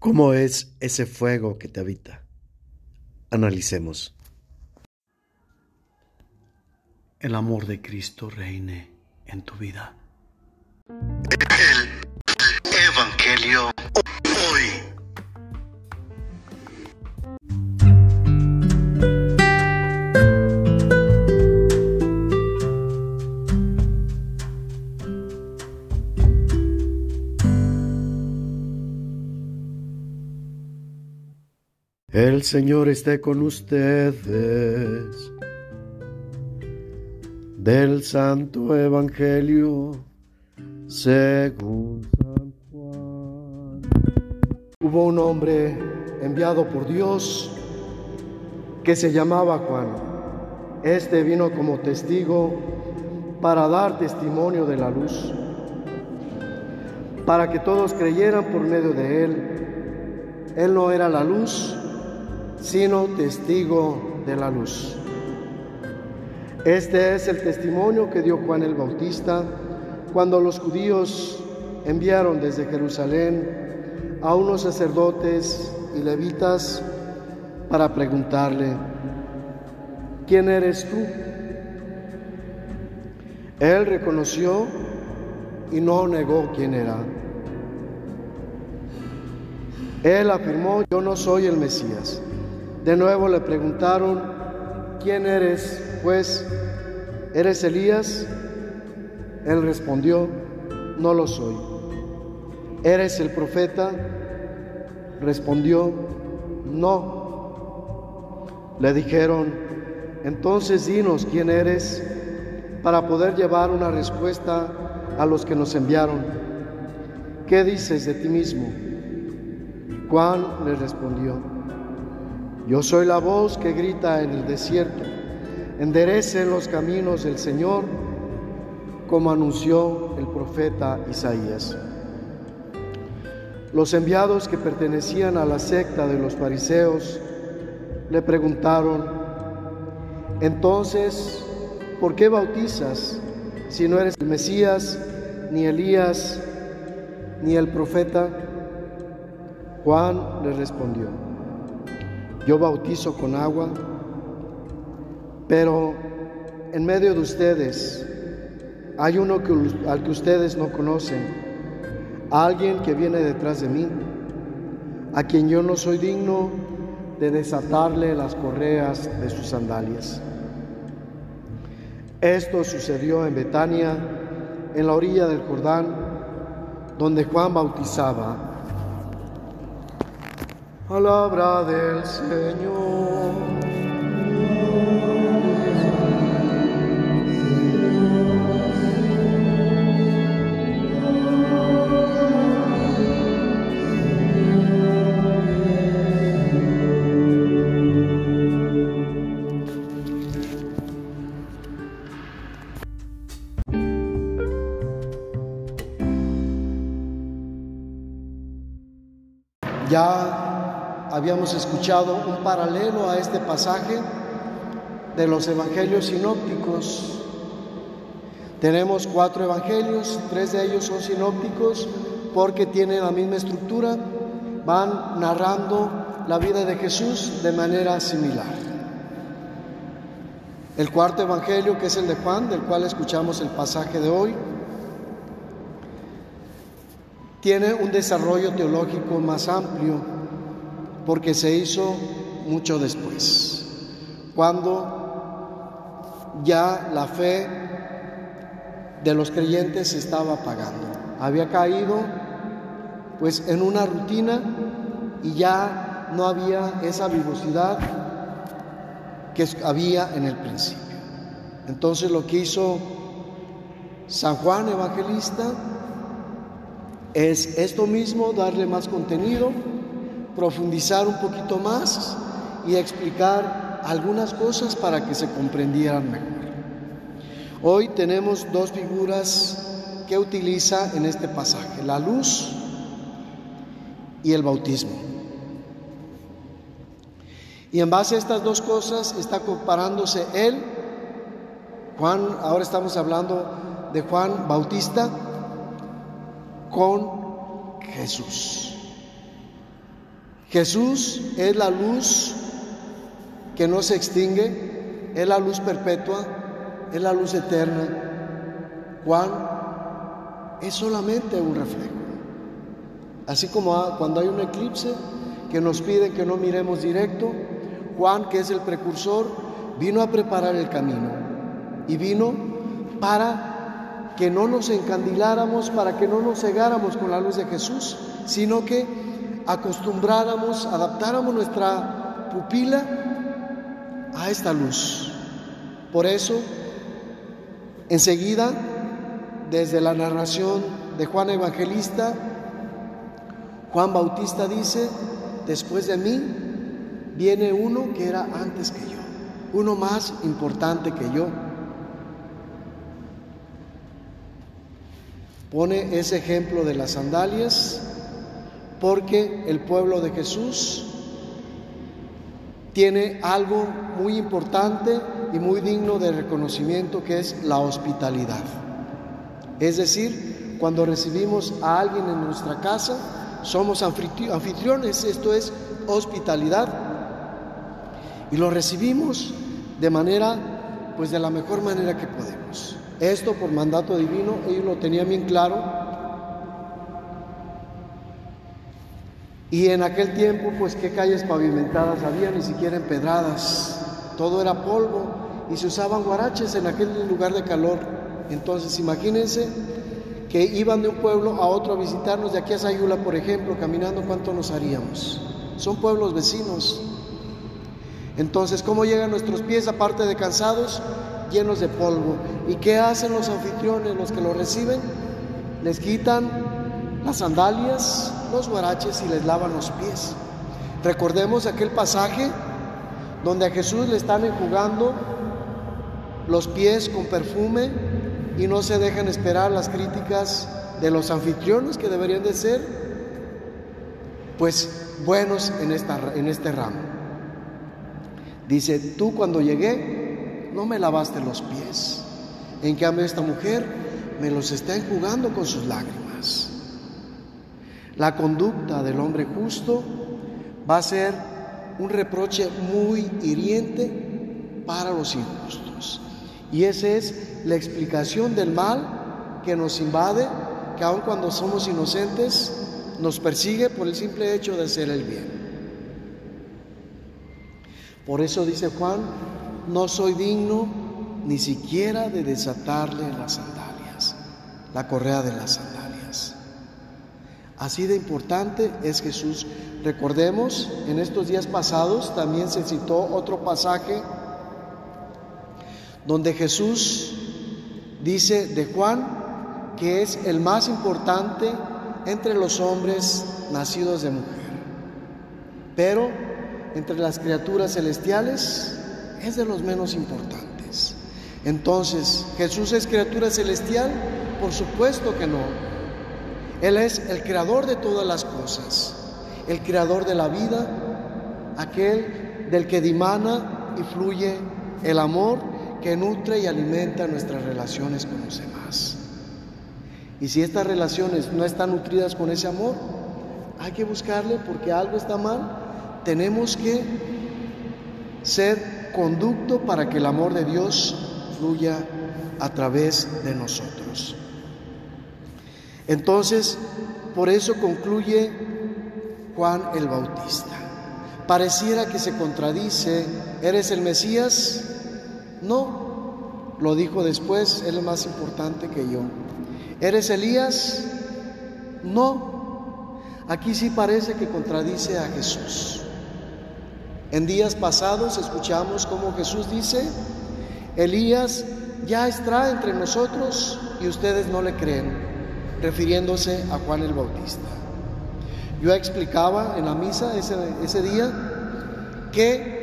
¿Cómo es ese fuego que te habita? Analicemos. El amor de Cristo reine en tu vida. El Evangelio El Señor esté con ustedes. Del Santo Evangelio según San Juan. Hubo un hombre enviado por Dios que se llamaba Juan. Este vino como testigo para dar testimonio de la luz, para que todos creyeran por medio de él. Él no era la luz, sino testigo de la luz. Este es el testimonio que dio Juan el Bautista cuando los judíos enviaron desde Jerusalén a unos sacerdotes y levitas para preguntarle, ¿quién eres tú? Él reconoció y no negó quién era. Él afirmó, yo no soy el Mesías. De nuevo le preguntaron, ¿quién eres? Pues, ¿eres Elías? Él respondió, no lo soy. ¿Eres el profeta? Respondió, no. Le dijeron, entonces dinos quién eres para poder llevar una respuesta a los que nos enviaron. ¿Qué dices de ti mismo? Juan le respondió, yo soy la voz que grita en el desierto, enderecen los caminos del Señor, como anunció el profeta Isaías. Los enviados que pertenecían a la secta de los fariseos le preguntaron, entonces, ¿por qué bautizas si no eres el Mesías, ni Elías, ni el profeta? Juan le respondió, yo bautizo con agua, pero en medio de ustedes hay uno al que ustedes no conocen, alguien que viene detrás de mí, a quien yo no soy digno de desatarle las correas de sus sandalias. Esto sucedió en Betania, en la orilla del Jordán, donde Juan bautizaba. Palabra del Señor. Habíamos escuchado un paralelo a este pasaje de los evangelios sinópticos. Tenemos cuatro evangelios, tres de ellos son sinópticos porque tienen la misma estructura, van narrando la vida de Jesús de manera similar. El cuarto evangelio, que es el de Juan, del cual escuchamos el pasaje de hoy, tiene un desarrollo teológico más amplio porque se hizo mucho después, cuando ya la fe de los creyentes estaba apagando. Había caído pues en una rutina y ya no había esa vivosidad que había en el principio. Entonces lo que hizo San Juan Evangelista es esto mismo, darle más contenido, profundizar un poquito más y explicar algunas cosas para que se comprendieran mejor. Hoy tenemos dos figuras que utiliza en este pasaje, la luz y el bautismo. Y en base a estas dos cosas está comparándose él, Juan, ahora estamos hablando de Juan Bautista, con Jesús. Jesús es la luz que no se extingue, es la luz perpetua, es la luz eterna. Juan es solamente un reflejo. Así como cuando hay un eclipse que nos pide que no miremos directo, Juan, que es el precursor, vino a preparar el camino y vino para que no nos encandiláramos, para que no nos cegáramos con la luz de Jesús, sino que acostumbráramos, adaptáramos nuestra pupila a esta luz. Por eso, enseguida, desde la narración de Juan Evangelista, Juan Bautista dice, después de mí viene uno que era antes que yo, uno más importante que yo. Pone ese ejemplo de las sandalias porque el pueblo de Jesús tiene algo muy importante y muy digno de reconocimiento que es la hospitalidad. Es decir, cuando recibimos a alguien en nuestra casa, somos anfitriones, esto es hospitalidad. Y lo recibimos de manera, pues de la mejor manera que podemos. Esto por mandato divino, ellos lo tenían bien claro Y en aquel tiempo, pues qué calles pavimentadas había, ni siquiera empedradas, todo era polvo y se usaban guaraches en aquel lugar de calor. Entonces, imagínense que iban de un pueblo a otro a visitarnos, de aquí a Sayula, por ejemplo, caminando, ¿cuánto nos haríamos? Son pueblos vecinos. Entonces, ¿cómo llegan nuestros pies, aparte de cansados, llenos de polvo? ¿Y qué hacen los anfitriones, los que lo reciben? Les quitan las sandalias, los guaraches y les lavan los pies. Recordemos aquel pasaje donde a Jesús le están enjugando los pies con perfume y no se dejan esperar las críticas de los anfitriones que deberían de ser pues buenos en, esta, en este ramo. Dice, tú cuando llegué no me lavaste los pies. En cambio esta mujer me los está enjugando con sus lágrimas. La conducta del hombre justo va a ser un reproche muy hiriente para los injustos. Y esa es la explicación del mal que nos invade, que aun cuando somos inocentes, nos persigue por el simple hecho de hacer el bien. Por eso dice Juan, no soy digno ni siquiera de desatarle las sandalias, la correa de las sandalias. Así de importante es Jesús. Recordemos, en estos días pasados también se citó otro pasaje donde Jesús dice de Juan que es el más importante entre los hombres nacidos de mujer. Pero entre las criaturas celestiales es de los menos importantes. Entonces, ¿Jesús es criatura celestial? Por supuesto que no. Él es el creador de todas las cosas, el creador de la vida, aquel del que dimana y fluye el amor que nutre y alimenta nuestras relaciones con los demás. Y si estas relaciones no están nutridas con ese amor, hay que buscarle porque algo está mal. Tenemos que ser conducto para que el amor de Dios fluya a través de nosotros. Entonces, por eso concluye Juan el Bautista. Pareciera que se contradice, ¿eres el Mesías? No, lo dijo después, él es más importante que yo. ¿Eres Elías? No, aquí sí parece que contradice a Jesús. En días pasados escuchamos cómo Jesús dice, Elías ya está entre nosotros y ustedes no le creen refiriéndose a Juan el Bautista. Yo explicaba en la misa ese, ese día que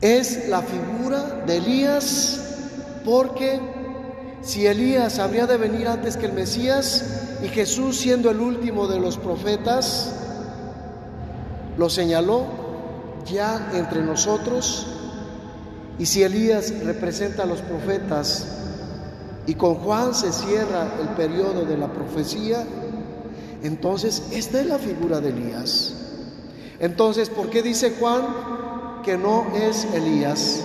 es la figura de Elías porque si Elías habría de venir antes que el Mesías y Jesús siendo el último de los profetas, lo señaló ya entre nosotros y si Elías representa a los profetas y con Juan se cierra el periodo de la profecía, Entonces, esta es la figura de Elías. Entonces, ¿por qué dice Juan que no es Elías?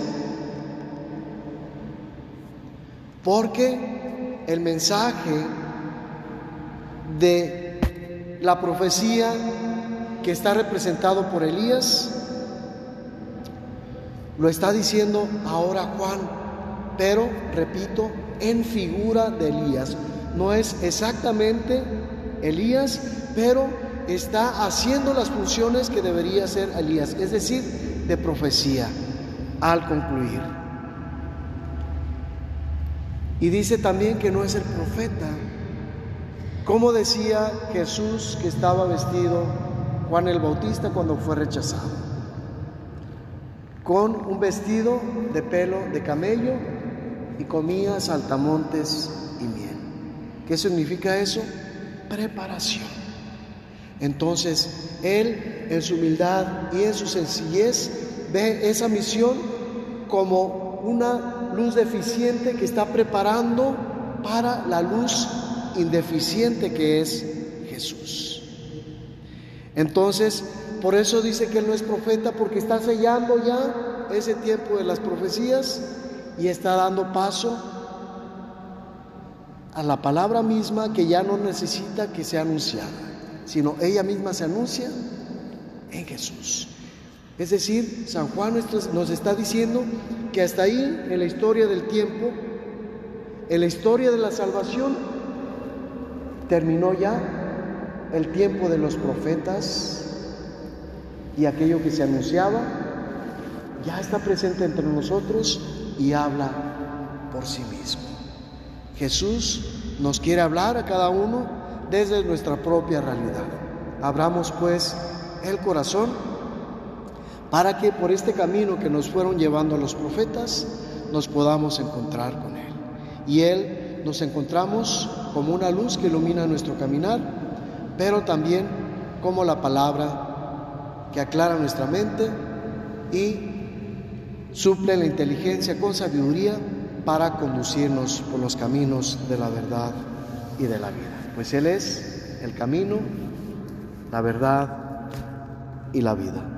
Porque el mensaje de la profecía que está representado por Elías lo está diciendo ahora Juan, pero repito, en figura de Elías. No es exactamente Elías, pero está haciendo las funciones que debería hacer Elías, es decir, de profecía al concluir. Y dice también que no es el profeta, como decía Jesús que estaba vestido Juan el Bautista cuando fue rechazado, con un vestido de pelo de camello y comía saltamontes y miel. ¿Qué significa eso? Preparación. Entonces, Él en su humildad y en su sencillez ve esa misión como una luz deficiente que está preparando para la luz indeficiente que es Jesús. Entonces, por eso dice que Él no es profeta, porque está sellando ya ese tiempo de las profecías y está dando paso a la palabra misma que ya no necesita que sea anunciada, sino ella misma se anuncia en Jesús. Es decir, San Juan nos está diciendo que hasta ahí, en la historia del tiempo, en la historia de la salvación, terminó ya el tiempo de los profetas y aquello que se anunciaba ya está presente entre nosotros y habla por sí mismo. Jesús nos quiere hablar a cada uno desde nuestra propia realidad. Abramos pues el corazón para que por este camino que nos fueron llevando los profetas nos podamos encontrar con Él. Y Él nos encontramos como una luz que ilumina nuestro caminar, pero también como la palabra que aclara nuestra mente y suple la inteligencia con sabiduría para conducirnos por los caminos de la verdad y de la vida. Pues Él es el camino, la verdad y la vida.